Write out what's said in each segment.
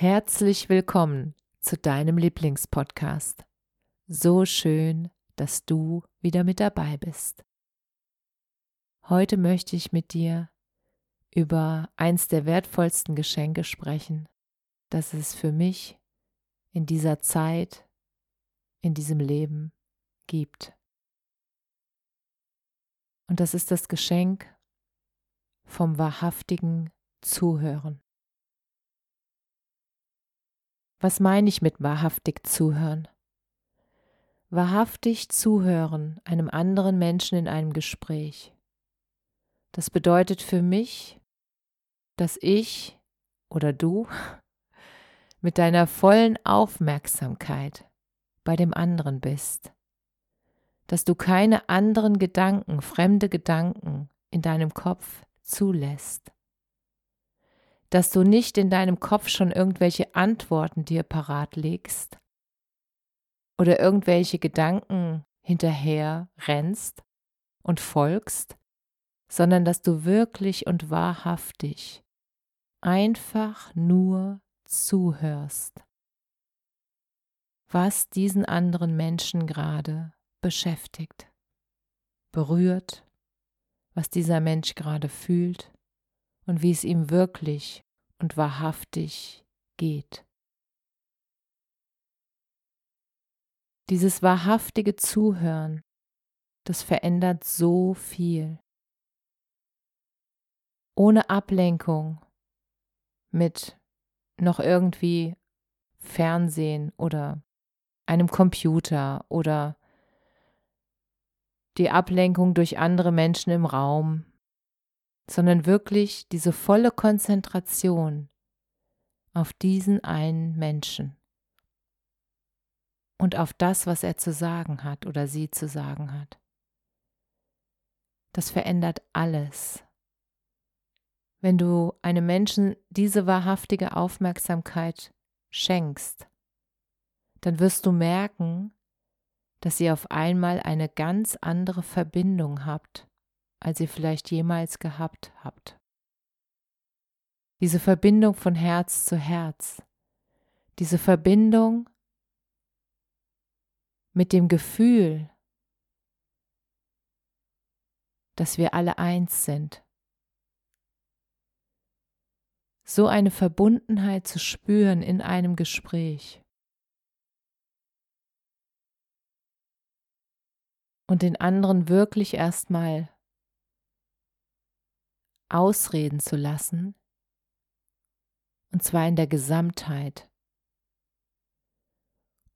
Herzlich willkommen zu deinem Lieblingspodcast. So schön, dass du wieder mit dabei bist. Heute möchte ich mit dir über eins der wertvollsten Geschenke sprechen, das es für mich in dieser Zeit, in diesem Leben gibt. Und das ist das Geschenk vom wahrhaftigen Zuhören. Was meine ich mit wahrhaftig zuhören? Wahrhaftig zuhören einem anderen Menschen in einem Gespräch. Das bedeutet für mich, dass ich oder du mit deiner vollen Aufmerksamkeit bei dem anderen bist, dass du keine anderen Gedanken, fremde Gedanken in deinem Kopf zulässt, dass du nicht in deinem Kopf schon irgendwelche Antworten dir parat legst oder irgendwelche Gedanken hinterher rennst und folgst, sondern dass du wirklich und wahrhaftig einfach nur zuhörst, was diesen anderen Menschen gerade beschäftigt, berührt, was dieser Mensch gerade fühlt und wie es ihm wirklich und wahrhaftig geht. Dieses wahrhaftige Zuhören, das verändert so viel. Ohne Ablenkung mit noch irgendwie Fernsehen oder einem Computer oder die Ablenkung durch andere Menschen im Raum sondern wirklich diese volle Konzentration auf diesen einen Menschen und auf das, was er zu sagen hat oder sie zu sagen hat. Das verändert alles. Wenn du einem Menschen diese wahrhaftige Aufmerksamkeit schenkst, dann wirst du merken, dass ihr auf einmal eine ganz andere Verbindung habt als ihr vielleicht jemals gehabt habt. Diese Verbindung von Herz zu Herz, diese Verbindung mit dem Gefühl, dass wir alle eins sind. So eine Verbundenheit zu spüren in einem Gespräch. Und den anderen wirklich erstmal ausreden zu lassen, und zwar in der Gesamtheit,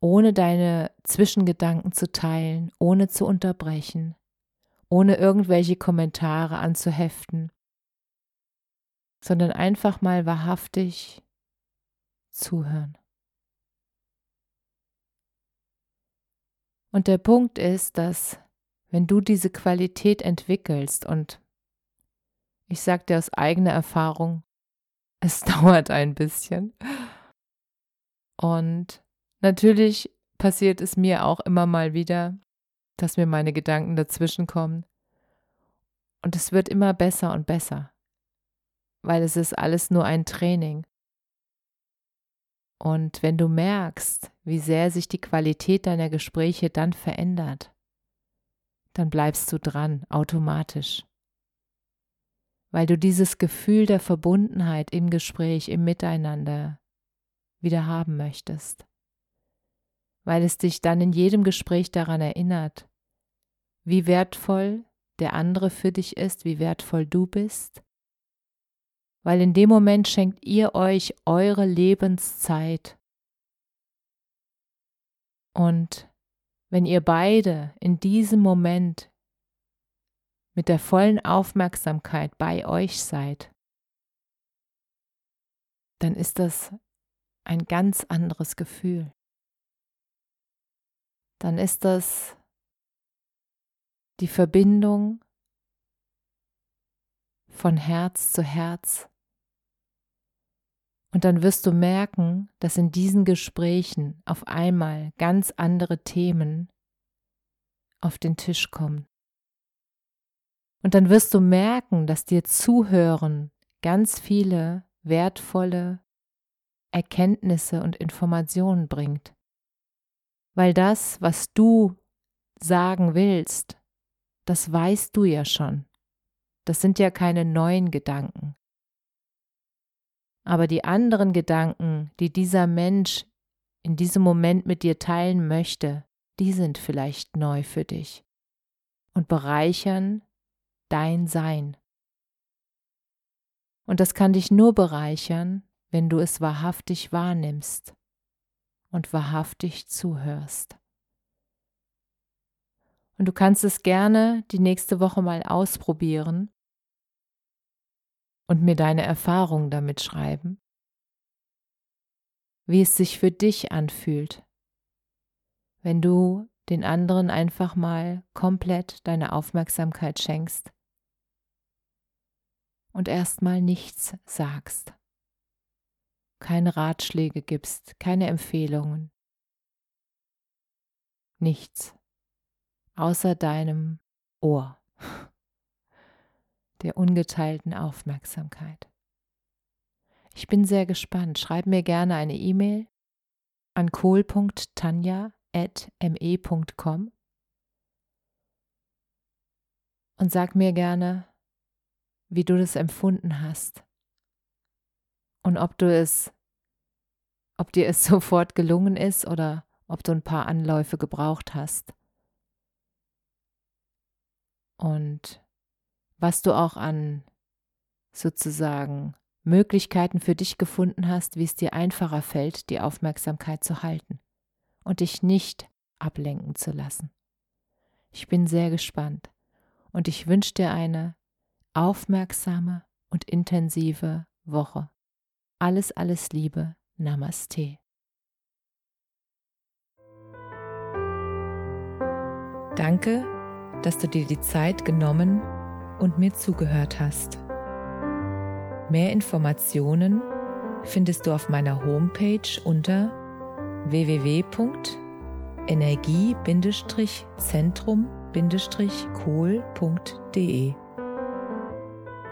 ohne deine Zwischengedanken zu teilen, ohne zu unterbrechen, ohne irgendwelche Kommentare anzuheften, sondern einfach mal wahrhaftig zuhören. Und der Punkt ist, dass wenn du diese Qualität entwickelst und ich sage dir aus eigener Erfahrung, es dauert ein bisschen. Und natürlich passiert es mir auch immer mal wieder, dass mir meine Gedanken dazwischen kommen. Und es wird immer besser und besser, weil es ist alles nur ein Training. Und wenn du merkst, wie sehr sich die Qualität deiner Gespräche dann verändert, dann bleibst du dran, automatisch weil du dieses Gefühl der Verbundenheit im Gespräch, im Miteinander wieder haben möchtest, weil es dich dann in jedem Gespräch daran erinnert, wie wertvoll der andere für dich ist, wie wertvoll du bist, weil in dem Moment schenkt ihr euch eure Lebenszeit. Und wenn ihr beide in diesem Moment mit der vollen Aufmerksamkeit bei euch seid, dann ist das ein ganz anderes Gefühl. Dann ist das die Verbindung von Herz zu Herz. Und dann wirst du merken, dass in diesen Gesprächen auf einmal ganz andere Themen auf den Tisch kommen. Und dann wirst du merken, dass dir Zuhören ganz viele wertvolle Erkenntnisse und Informationen bringt. Weil das, was du sagen willst, das weißt du ja schon. Das sind ja keine neuen Gedanken. Aber die anderen Gedanken, die dieser Mensch in diesem Moment mit dir teilen möchte, die sind vielleicht neu für dich und bereichern dein Sein. Und das kann dich nur bereichern, wenn du es wahrhaftig wahrnimmst und wahrhaftig zuhörst. Und du kannst es gerne die nächste Woche mal ausprobieren und mir deine Erfahrungen damit schreiben, wie es sich für dich anfühlt, wenn du den anderen einfach mal komplett deine Aufmerksamkeit schenkst und erstmal nichts sagst, keine Ratschläge gibst, keine Empfehlungen, nichts außer deinem Ohr, der ungeteilten Aufmerksamkeit. Ich bin sehr gespannt. Schreib mir gerne eine E-Mail an kohl.tanja.me.com und sag mir gerne, wie du das empfunden hast und ob du es, ob dir es sofort gelungen ist oder ob du ein paar Anläufe gebraucht hast. Und was du auch an sozusagen Möglichkeiten für dich gefunden hast, wie es dir einfacher fällt, die Aufmerksamkeit zu halten und dich nicht ablenken zu lassen. Ich bin sehr gespannt und ich wünsche dir eine aufmerksame und intensive Woche. Alles, alles Liebe. Namaste. Danke, dass du dir die Zeit genommen und mir zugehört hast. Mehr Informationen findest du auf meiner Homepage unter www.energie-zentrum-kohl.de.